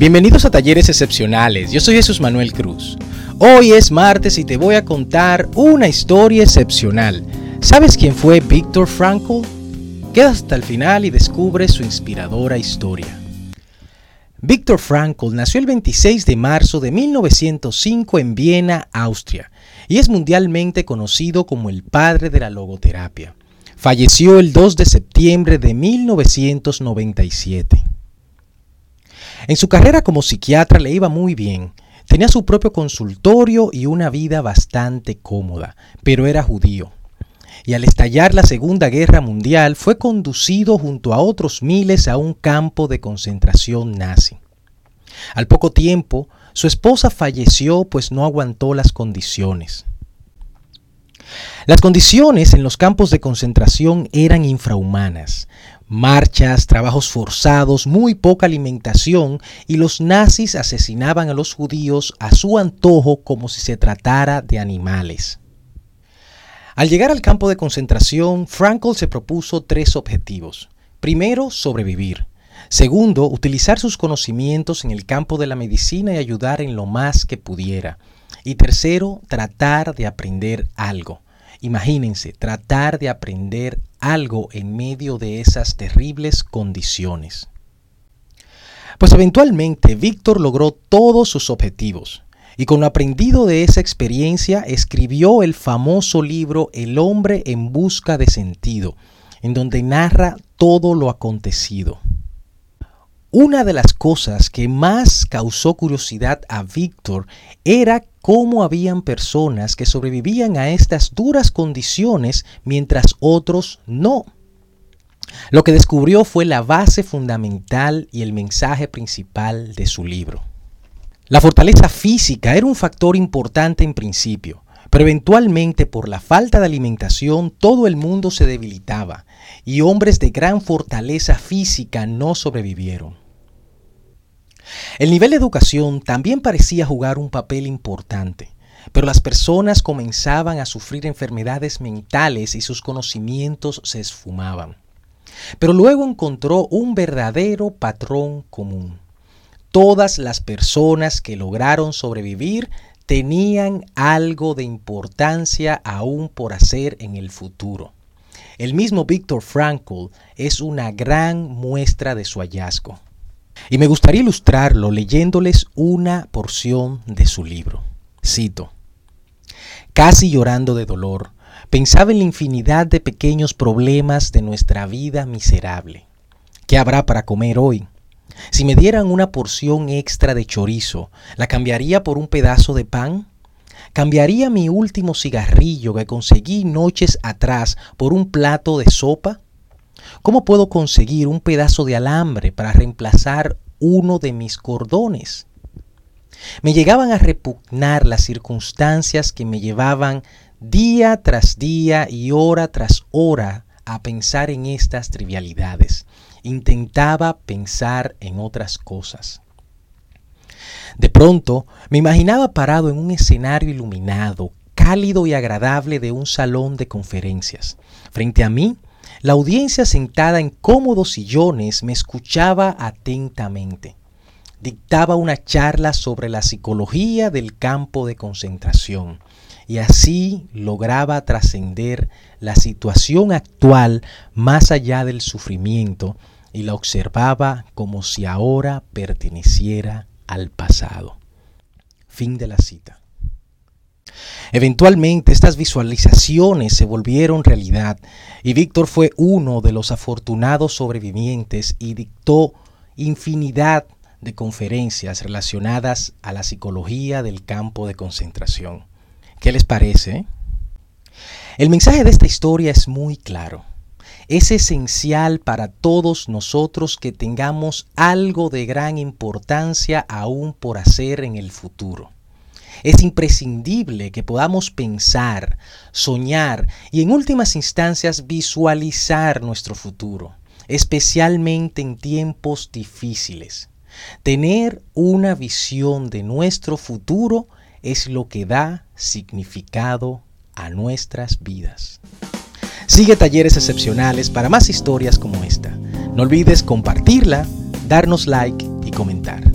Bienvenidos a Talleres Excepcionales, yo soy Jesús Manuel Cruz. Hoy es martes y te voy a contar una historia excepcional. ¿Sabes quién fue Viktor Frankl? Queda hasta el final y descubre su inspiradora historia. Viktor Frankl nació el 26 de marzo de 1905 en Viena, Austria, y es mundialmente conocido como el padre de la logoterapia. Falleció el 2 de septiembre de 1997. En su carrera como psiquiatra le iba muy bien. Tenía su propio consultorio y una vida bastante cómoda, pero era judío. Y al estallar la Segunda Guerra Mundial fue conducido junto a otros miles a un campo de concentración nazi. Al poco tiempo, su esposa falleció pues no aguantó las condiciones. Las condiciones en los campos de concentración eran infrahumanas marchas, trabajos forzados, muy poca alimentación y los nazis asesinaban a los judíos a su antojo como si se tratara de animales. Al llegar al campo de concentración, Frankl se propuso tres objetivos. Primero, sobrevivir. Segundo, utilizar sus conocimientos en el campo de la medicina y ayudar en lo más que pudiera. Y tercero, tratar de aprender algo. Imagínense, tratar de aprender algo en medio de esas terribles condiciones. Pues eventualmente Víctor logró todos sus objetivos y con lo aprendido de esa experiencia escribió el famoso libro El hombre en busca de sentido, en donde narra todo lo acontecido. Una de las cosas que más causó curiosidad a Víctor era cómo habían personas que sobrevivían a estas duras condiciones mientras otros no. Lo que descubrió fue la base fundamental y el mensaje principal de su libro. La fortaleza física era un factor importante en principio, pero eventualmente por la falta de alimentación todo el mundo se debilitaba y hombres de gran fortaleza física no sobrevivieron. El nivel de educación también parecía jugar un papel importante, pero las personas comenzaban a sufrir enfermedades mentales y sus conocimientos se esfumaban. Pero luego encontró un verdadero patrón común. Todas las personas que lograron sobrevivir tenían algo de importancia aún por hacer en el futuro. El mismo Viktor Frankl es una gran muestra de su hallazgo. Y me gustaría ilustrarlo leyéndoles una porción de su libro. Cito, casi llorando de dolor, pensaba en la infinidad de pequeños problemas de nuestra vida miserable. ¿Qué habrá para comer hoy? Si me dieran una porción extra de chorizo, ¿la cambiaría por un pedazo de pan? ¿Cambiaría mi último cigarrillo que conseguí noches atrás por un plato de sopa? ¿Cómo puedo conseguir un pedazo de alambre para reemplazar uno de mis cordones? Me llegaban a repugnar las circunstancias que me llevaban día tras día y hora tras hora a pensar en estas trivialidades. Intentaba pensar en otras cosas. De pronto me imaginaba parado en un escenario iluminado, cálido y agradable de un salón de conferencias. Frente a mí la audiencia sentada en cómodos sillones me escuchaba atentamente. Dictaba una charla sobre la psicología del campo de concentración y así lograba trascender la situación actual más allá del sufrimiento y la observaba como si ahora perteneciera al pasado. Fin de la cita. Eventualmente estas visualizaciones se volvieron realidad y Víctor fue uno de los afortunados sobrevivientes y dictó infinidad de conferencias relacionadas a la psicología del campo de concentración. ¿Qué les parece? El mensaje de esta historia es muy claro. Es esencial para todos nosotros que tengamos algo de gran importancia aún por hacer en el futuro. Es imprescindible que podamos pensar, soñar y en últimas instancias visualizar nuestro futuro, especialmente en tiempos difíciles. Tener una visión de nuestro futuro es lo que da significado a nuestras vidas. Sigue talleres excepcionales para más historias como esta. No olvides compartirla, darnos like y comentar.